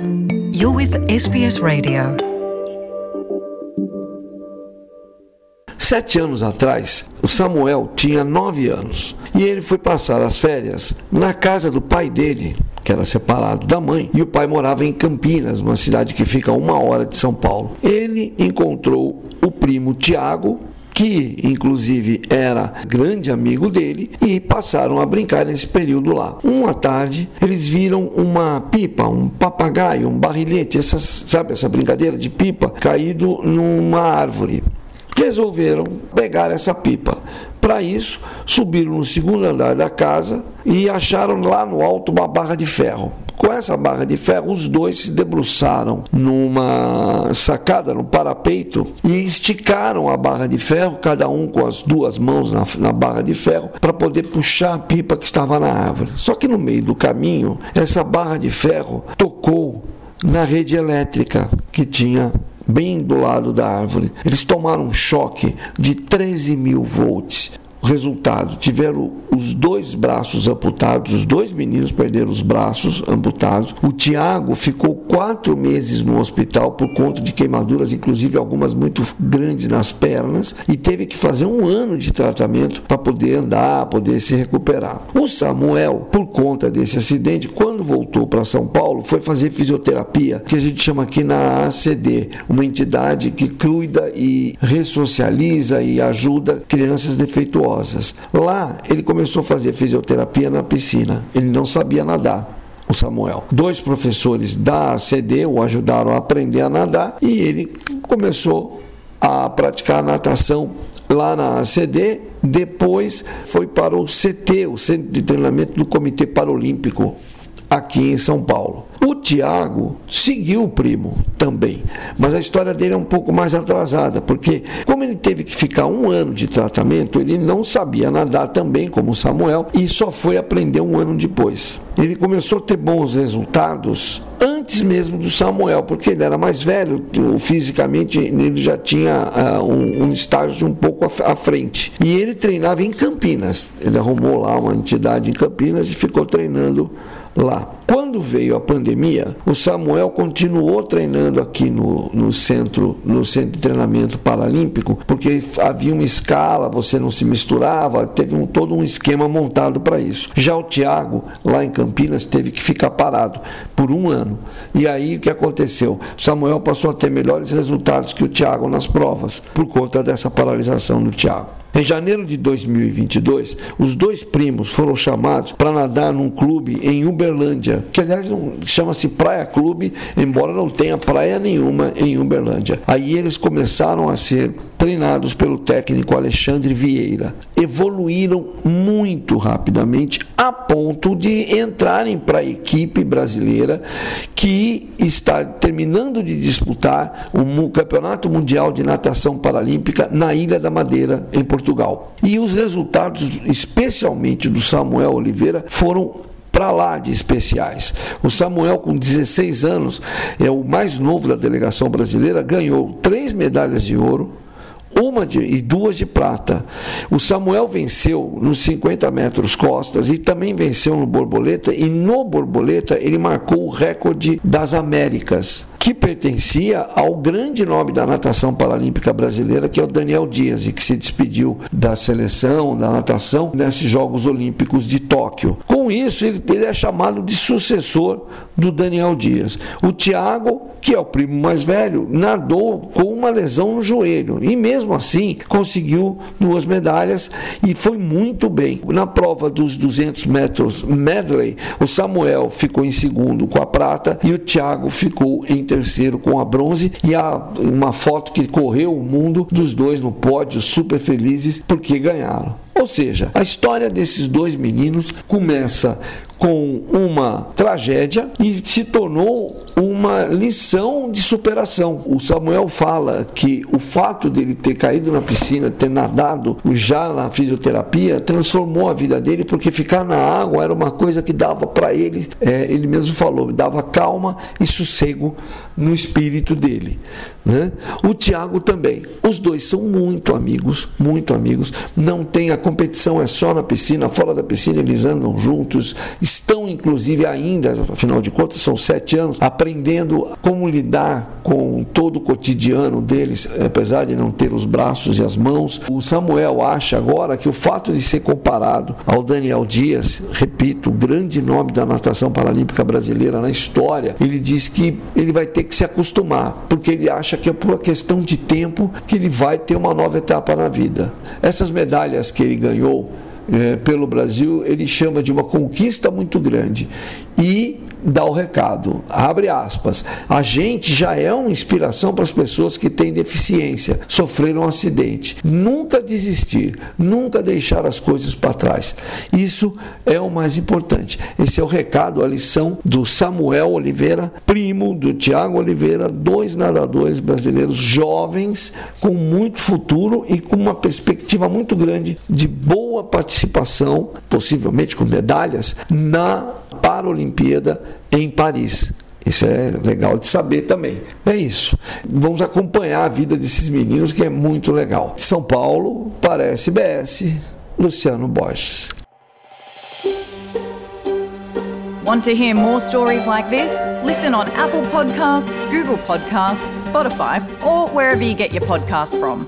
You're with SBS Radio. Sete anos atrás, o Samuel tinha nove anos e ele foi passar as férias na casa do pai dele, que era separado da mãe, e o pai morava em Campinas, uma cidade que fica a uma hora de São Paulo. Ele encontrou o primo Tiago, que inclusive era grande amigo dele, e passaram a brincar nesse período lá. Uma tarde, eles viram uma pipa, um papagaio, um barrilhete, essas, sabe essa brincadeira de pipa, caído numa árvore. Resolveram pegar essa pipa. Para isso, subiram no segundo andar da casa e acharam lá no alto uma barra de ferro. Com essa barra de ferro, os dois se debruçaram numa sacada, no parapeito, e esticaram a barra de ferro, cada um com as duas mãos na, na barra de ferro, para poder puxar a pipa que estava na árvore. Só que no meio do caminho, essa barra de ferro tocou na rede elétrica que tinha bem do lado da árvore. Eles tomaram um choque de 13 mil volts. Resultado, tiveram os dois braços amputados, os dois meninos perderam os braços amputados. O Tiago ficou quatro meses no hospital por conta de queimaduras, inclusive algumas muito grandes nas pernas, e teve que fazer um ano de tratamento para poder andar, poder se recuperar. O Samuel, por conta desse acidente, quando voltou para São Paulo, foi fazer fisioterapia, que a gente chama aqui na ACD, uma entidade que cuida e ressocializa e ajuda crianças defeituosas. Lá, ele começou a fazer fisioterapia na piscina. Ele não sabia nadar o Samuel. Dois professores da CD o ajudaram a aprender a nadar e ele começou a praticar natação lá na CD. Depois foi para o CT, o Centro de Treinamento do Comitê Paralímpico, aqui em São Paulo. O Tiago seguiu o primo também, mas a história dele é um pouco mais atrasada, porque como ele teve que ficar um ano de tratamento, ele não sabia nadar também como Samuel e só foi aprender um ano depois. Ele começou a ter bons resultados antes mesmo do Samuel, porque ele era mais velho, fisicamente ele já tinha uh, um, um, estágio um pouco à frente. E ele treinava em Campinas. Ele arrumou lá uma entidade em Campinas e ficou treinando lá. Quando veio a pandemia, o Samuel continuou treinando aqui no, no centro no centro de treinamento paralímpico, porque havia uma escala, você não se misturava, teve um, todo um esquema montado para isso. Já o Tiago, lá em Campinas, teve que ficar parado por um ano. E aí o que aconteceu? Samuel passou a ter melhores resultados que o Tiago nas provas, por conta dessa paralisação do Tiago. Em janeiro de 2022, os dois primos foram chamados para nadar num clube em Uberlândia, que aliás chama-se Praia Clube, embora não tenha praia nenhuma em Uberlândia. Aí eles começaram a ser treinados pelo técnico Alexandre Vieira. Evoluíram muito rapidamente a ponto de entrarem para a equipe brasileira que está terminando de disputar o Campeonato Mundial de Natação Paralímpica na Ilha da Madeira, em Portugal. E os resultados, especialmente do Samuel Oliveira, foram para lá de especiais. O Samuel, com 16 anos, é o mais novo da delegação brasileira, ganhou três medalhas de ouro, uma de, e duas de prata. O Samuel venceu nos 50 metros costas e também venceu no borboleta, e no borboleta ele marcou o recorde das Américas que pertencia ao grande nome da natação paralímpica brasileira, que é o Daniel Dias, e que se despediu da seleção, da natação, nesses Jogos Olímpicos de Tóquio. Com isso, ele, ele é chamado de sucessor do Daniel Dias. O Tiago, que é o primo mais velho, nadou com uma lesão no joelho e, mesmo assim, conseguiu duas medalhas e foi muito bem. Na prova dos 200 metros medley, o Samuel ficou em segundo com a prata e o Tiago ficou em terceiro com a bronze e há uma foto que correu o mundo dos dois no pódio, super felizes porque ganharam. Ou seja, a história desses dois meninos começa com uma tragédia e se tornou uma lição de superação. O Samuel fala que o fato dele ter caído na piscina, ter nadado já na fisioterapia, transformou a vida dele, porque ficar na água era uma coisa que dava para ele, é, ele mesmo falou, dava calma e sossego no espírito dele. Né? O Tiago também. Os dois são muito amigos, muito amigos. Não tem a competição é só na piscina, fora da piscina eles andam juntos, estão inclusive ainda, afinal de contas, são sete anos, aprendendo como lidar com todo o cotidiano deles, apesar de não ter os braços e as mãos. O Samuel acha agora que o fato de ser comparado ao Daniel Dias, repito, o grande nome da natação paralímpica brasileira na história, ele diz que ele vai ter que se acostumar, porque ele acha que é por uma questão de tempo que ele vai ter uma nova etapa na vida. Essas medalhas que ele ganhou é, pelo Brasil, ele chama de uma conquista muito grande. E dá o recado, abre aspas, a gente já é uma inspiração para as pessoas que têm deficiência, sofreram um acidente. Nunca desistir, nunca deixar as coisas para trás. Isso é o mais importante. Esse é o recado, a lição do Samuel Oliveira, primo do Tiago Oliveira, dois nadadores brasileiros jovens com muito futuro e com uma perspectiva muito grande de boa participação, possivelmente com medalhas, na Paralimpíada em Paris. Isso é legal de saber também. É isso. Vamos acompanhar a vida desses meninos, que é muito legal. São Paulo, para a SBS, Luciano Borges. Want to hear more stories like this? Listen on Apple Podcasts, Google Podcasts, Spotify, or wherever you get your podcasts from.